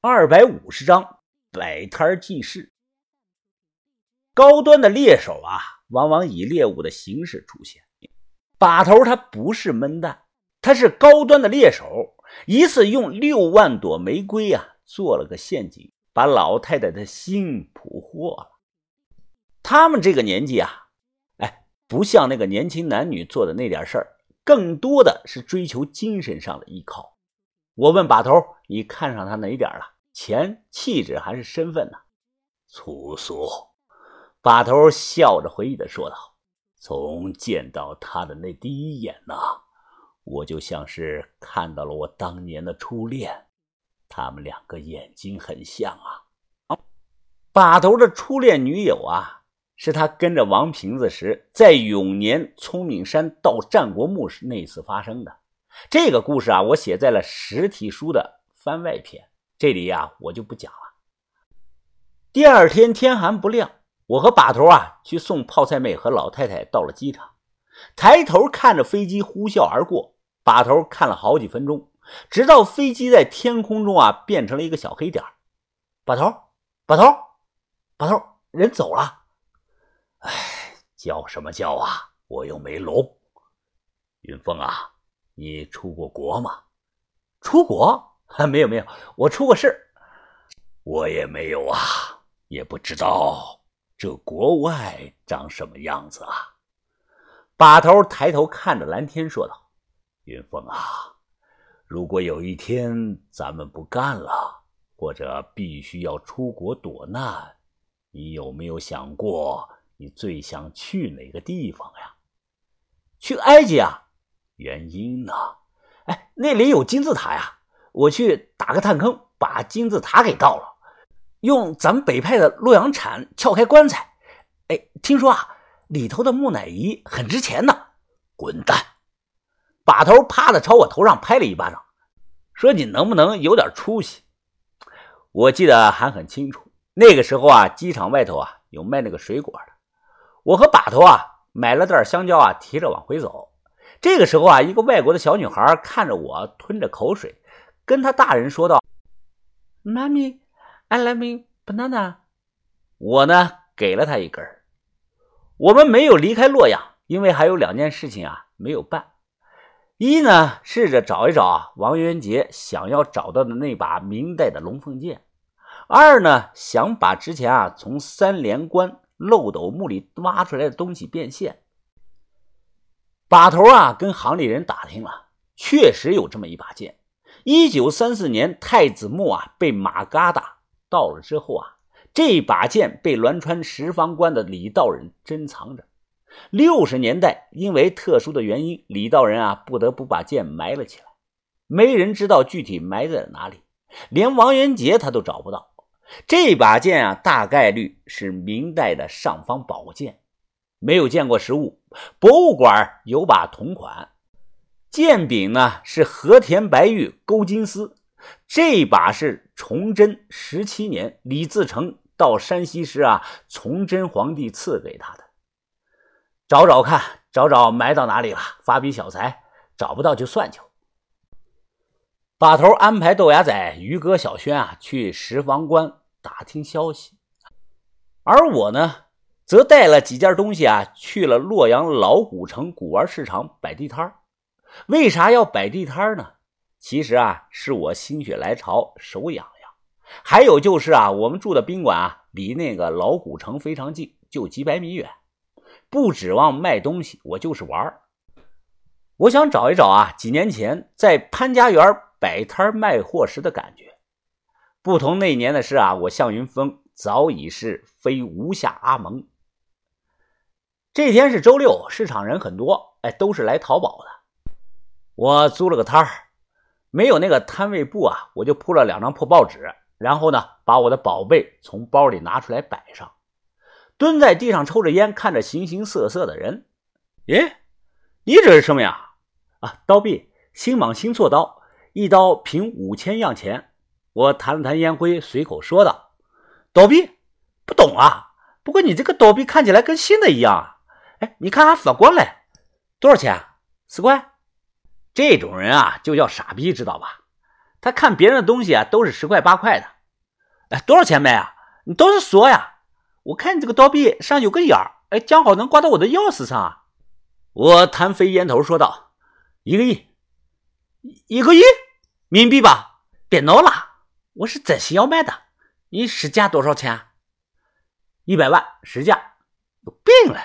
二百五十章摆摊记事。高端的猎手啊，往往以猎物的形式出现。把头他不是闷蛋，他是高端的猎手。一次用六万朵玫瑰啊做了个陷阱，把老太太的心捕获了。他们这个年纪啊，哎，不像那个年轻男女做的那点事儿，更多的是追求精神上的依靠。我问把头：“你看上他哪点了？钱、气质还是身份呢？”粗俗。把头笑着回忆的说道：“从见到他的那第一眼呐，我就像是看到了我当年的初恋。他们两个眼睛很像啊。”把头的初恋女友啊，是他跟着王瓶子时在永年聪明山盗战国墓时那次发生的。这个故事啊，我写在了实体书的番外篇，这里呀我就不讲了。第二天天还不亮，我和把头啊去送泡菜妹和老太太到了机场，抬头看着飞机呼啸而过，把头看了好几分钟，直到飞机在天空中啊变成了一个小黑点把头，把头，把头，人走了。哎，叫什么叫啊？我又没聋。云峰啊。你出过国吗？出国？没有没有，我出过事我也没有啊，也不知道这国外长什么样子啊。把头抬头看着蓝天说道：“云峰啊，如果有一天咱们不干了，或者必须要出国躲难，你有没有想过你最想去哪个地方呀？去埃及啊。”原因呢？哎，那里有金字塔呀！我去打个探坑，把金字塔给盗了，用咱们北派的洛阳铲撬开棺材。哎，听说啊，里头的木乃伊很值钱呢。滚蛋！把头啪的朝我头上拍了一巴掌，说：“你能不能有点出息？”我记得还很清楚，那个时候啊，机场外头啊有卖那个水果的，我和把头啊买了袋香蕉啊，提着往回走。这个时候啊，一个外国的小女孩看着我，吞着口水，跟她大人说道：“：“Mommy, I love banana。”我呢，给了她一根。我们没有离开洛阳，因为还有两件事情啊没有办。一呢，试着找一找王元杰想要找到的那把明代的龙凤剑；二呢，想把之前啊从三连关漏斗墓里挖出来的东西变现。把头啊，跟行里人打听了，确实有这么一把剑。一九三四年，太子墓啊被马嘎达盗了之后啊，这把剑被栾川十方关的李道人珍藏着。六十年代，因为特殊的原因，李道人啊不得不把剑埋了起来。没人知道具体埋在了哪里，连王元杰他都找不到。这把剑啊，大概率是明代的尚方宝剑。没有见过实物，博物馆有把同款剑柄呢，是和田白玉勾金丝。这把是崇祯十七年李自成到山西时啊，崇祯皇帝赐给他的。找找看，找找埋到哪里了？发笔小财，找不到就算球。把头安排豆芽仔、于哥、小轩啊去石房关打听消息，而我呢？则带了几件东西啊，去了洛阳老古城古玩市场摆地摊为啥要摆地摊呢？其实啊，是我心血来潮，手痒痒。还有就是啊，我们住的宾馆啊，离那个老古城非常近，就几百米远。不指望卖东西，我就是玩我想找一找啊，几年前在潘家园摆摊卖货时的感觉。不同那年的是啊，我向云峰早已是非无下阿蒙。这天是周六，市场人很多，哎，都是来淘宝的。我租了个摊儿，没有那个摊位布啊，我就铺了两张破报纸，然后呢，把我的宝贝从包里拿出来摆上，蹲在地上抽着烟，看着形形色色的人。耶，你这是什么呀？啊，刀币，新蟒新错刀，一刀凭五千样钱。我弹了弹烟灰，随口说道：“刀币，不懂啊。不过你这个刀币看起来跟新的一样。”哎，你看还反光嘞，多少钱？四块。这种人啊，就叫傻逼，知道吧？他看别人的东西啊，都是十块八块的。哎，多少钱卖啊？你倒是说呀！我看你这个刀币上有个眼儿，哎，刚好能挂到我的钥匙上啊！我弹飞烟头说道：“一个亿，一个亿，冥币吧？别闹了，我是真心要卖的。你实价多少钱？一百万，实价。有病了！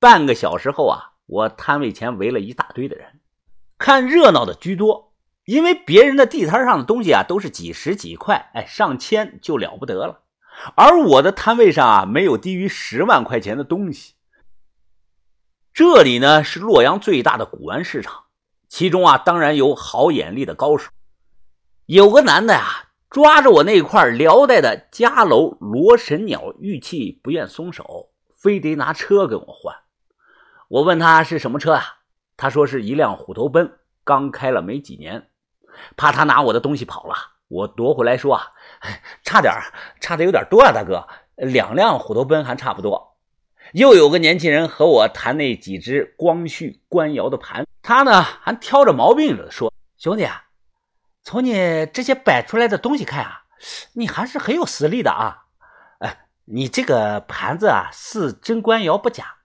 半个小时后啊，我摊位前围了一大堆的人，看热闹的居多。因为别人的地摊上的东西啊，都是几十几块，哎，上千就了不得了。而我的摊位上啊，没有低于十万块钱的东西。这里呢是洛阳最大的古玩市场，其中啊当然有好眼力的高手。有个男的呀，抓着我那块辽代的嘉楼罗神鸟玉器不愿松手，非得拿车跟我换。我问他是什么车啊？他说是一辆虎头奔，刚开了没几年。怕他拿我的东西跑了，我夺回来说啊，差点差的有点多啊，大哥，两辆虎头奔还差不多。又有个年轻人和我谈那几只光绪官窑的盘，他呢还挑着毛病说：“兄弟啊，从你这些摆出来的东西看啊，你还是很有实力的啊。哎，你这个盘子啊是真官窑不假，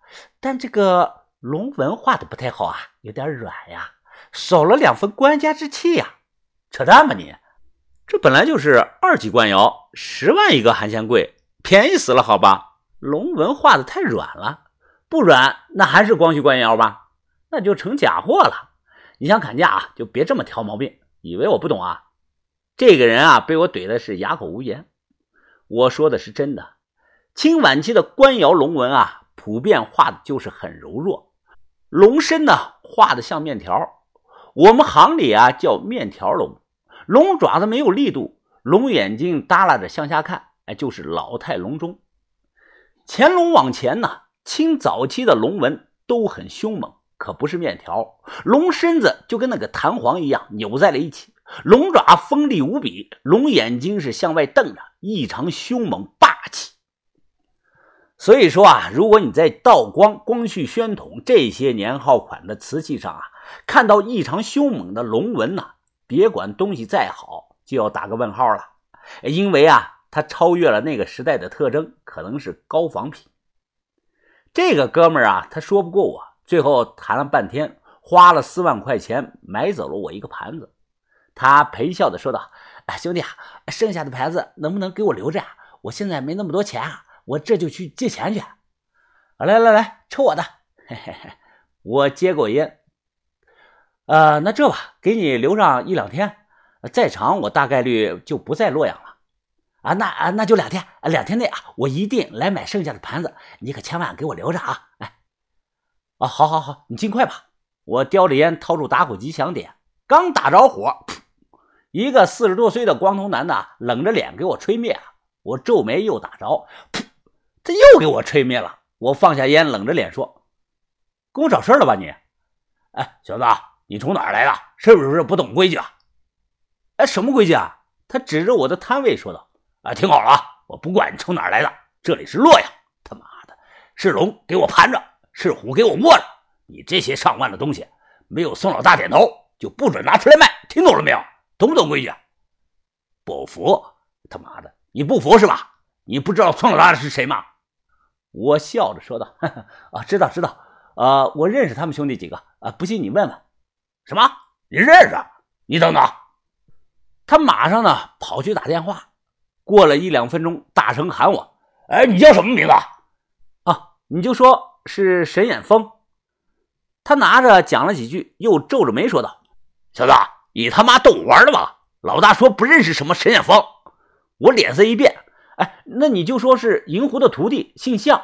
但这个龙纹画的不太好啊，有点软呀，少了两分官家之气呀。扯淡吧你！这本来就是二级官窑，十万一个还嫌贵，便宜死了，好吧？”龙纹画的太软了，不软那还是光绪官窑吧？那就成假货了。你想砍价啊，就别这么挑毛病，以为我不懂啊？这个人啊，被我怼的是哑口无言。我说的是真的，清晚期的官窑龙纹啊，普遍画的就是很柔弱，龙身呢画的像面条，我们行里啊叫面条龙。龙爪子没有力度，龙眼睛耷拉着向下看，哎，就是老态龙钟。乾隆往前呢，清早期的龙纹都很凶猛，可不是面条。龙身子就跟那个弹簧一样扭在了一起，龙爪锋利无比，龙眼睛是向外瞪着，异常凶猛霸气。所以说啊，如果你在道光、光绪、宣统这些年号款的瓷器上啊，看到异常凶猛的龙纹呢，别管东西再好，就要打个问号了，因为啊。他超越了那个时代的特征，可能是高仿品。这个哥们儿啊，他说不过我，最后谈了半天，花了四万块钱买走了我一个盘子。他陪笑的说道：“兄弟啊，剩下的盘子能不能给我留着啊？我现在没那么多钱啊，我这就去借钱去。”来来来，抽我的！嘿嘿嘿，我接过烟。呃，那这吧，给你留上一两天，再长我大概率就不在洛阳了。啊，那啊，那就两天，两天内啊，我一定来买剩下的盘子，你可千万给我留着啊！哎，啊，好，好，好，你尽快吧。我叼着烟，掏出打火机想点，刚打着火，一个四十多岁的光头男的冷着脸给我吹灭了。我皱眉又打着，噗，他又给我吹灭了。我放下烟，冷着脸说：“跟我找事了吧你？哎，小子，你从哪儿来的？是不是不懂规矩啊？哎，什么规矩啊？”他指着我的摊位说道。啊，听好了啊！我不管你从哪儿来的，这里是洛阳。他妈的，是龙给我盘着，是虎给我握着。你这些上万的东西，没有宋老大点头，就不准拿出来卖。听懂了没有？懂不懂规矩？不服？他妈的，你不服是吧？你不知道宋老大是谁吗？我笑着说道：“啊，知道知道。啊，我认识他们兄弟几个。啊，不信你问问。什么？你认识？你等等。他马上呢跑去打电话。”过了一两分钟，大声喊我：“哎，你叫什么名字？啊，你就说是沈眼峰。”他拿着讲了几句，又皱着眉说道：“小子，你他妈逗我玩的吧？老大说不认识什么沈眼峰。”我脸色一变：“哎，那你就说是银狐的徒弟，姓向。”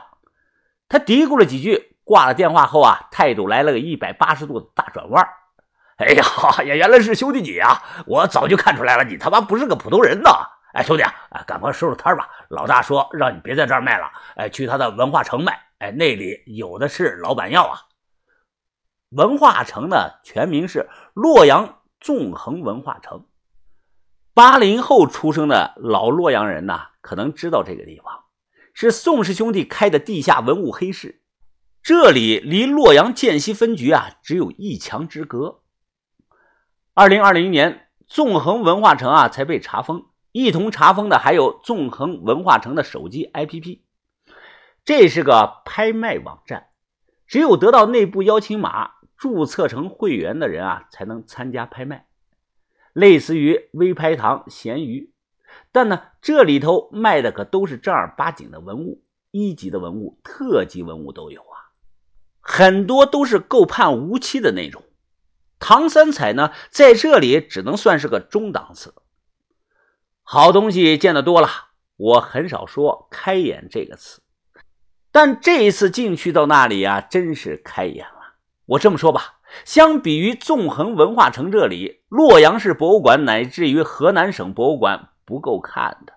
他嘀咕了几句，挂了电话后啊，态度来了个一百八十度的大转弯。哎呀呀，原来是兄弟你啊！我早就看出来了，你他妈不是个普通人呐！哎，兄弟啊，赶快收拾摊吧！老大说让你别在这儿卖了，哎，去他的文化城卖。哎，那里有的是老板要啊。文化城呢，全名是洛阳纵横文化城。八零后出生的老洛阳人呐，可能知道这个地方是宋氏兄弟开的地下文物黑市。这里离洛阳建西分局啊，只有一墙之隔。二零二零年。纵横文化城啊才被查封。一同查封的还有纵横文化城的手机 APP。这是个拍卖网站，只有得到内部邀请码、注册成会员的人啊才能参加拍卖，类似于微拍堂、闲鱼。但呢，这里头卖的可都是正儿八经的文物，一级的文物、特级文物都有啊，很多都是够判无期的那种。唐三彩呢，在这里只能算是个中档次。好东西见得多了，我很少说“开眼”这个词，但这一次进去到那里呀，真是开眼了。我这么说吧，相比于纵横文化城这里，洛阳市博物馆乃至于河南省博物馆不够看的。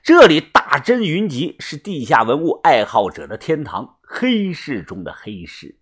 这里大真云集，是地下文物爱好者的天堂，黑市中的黑市。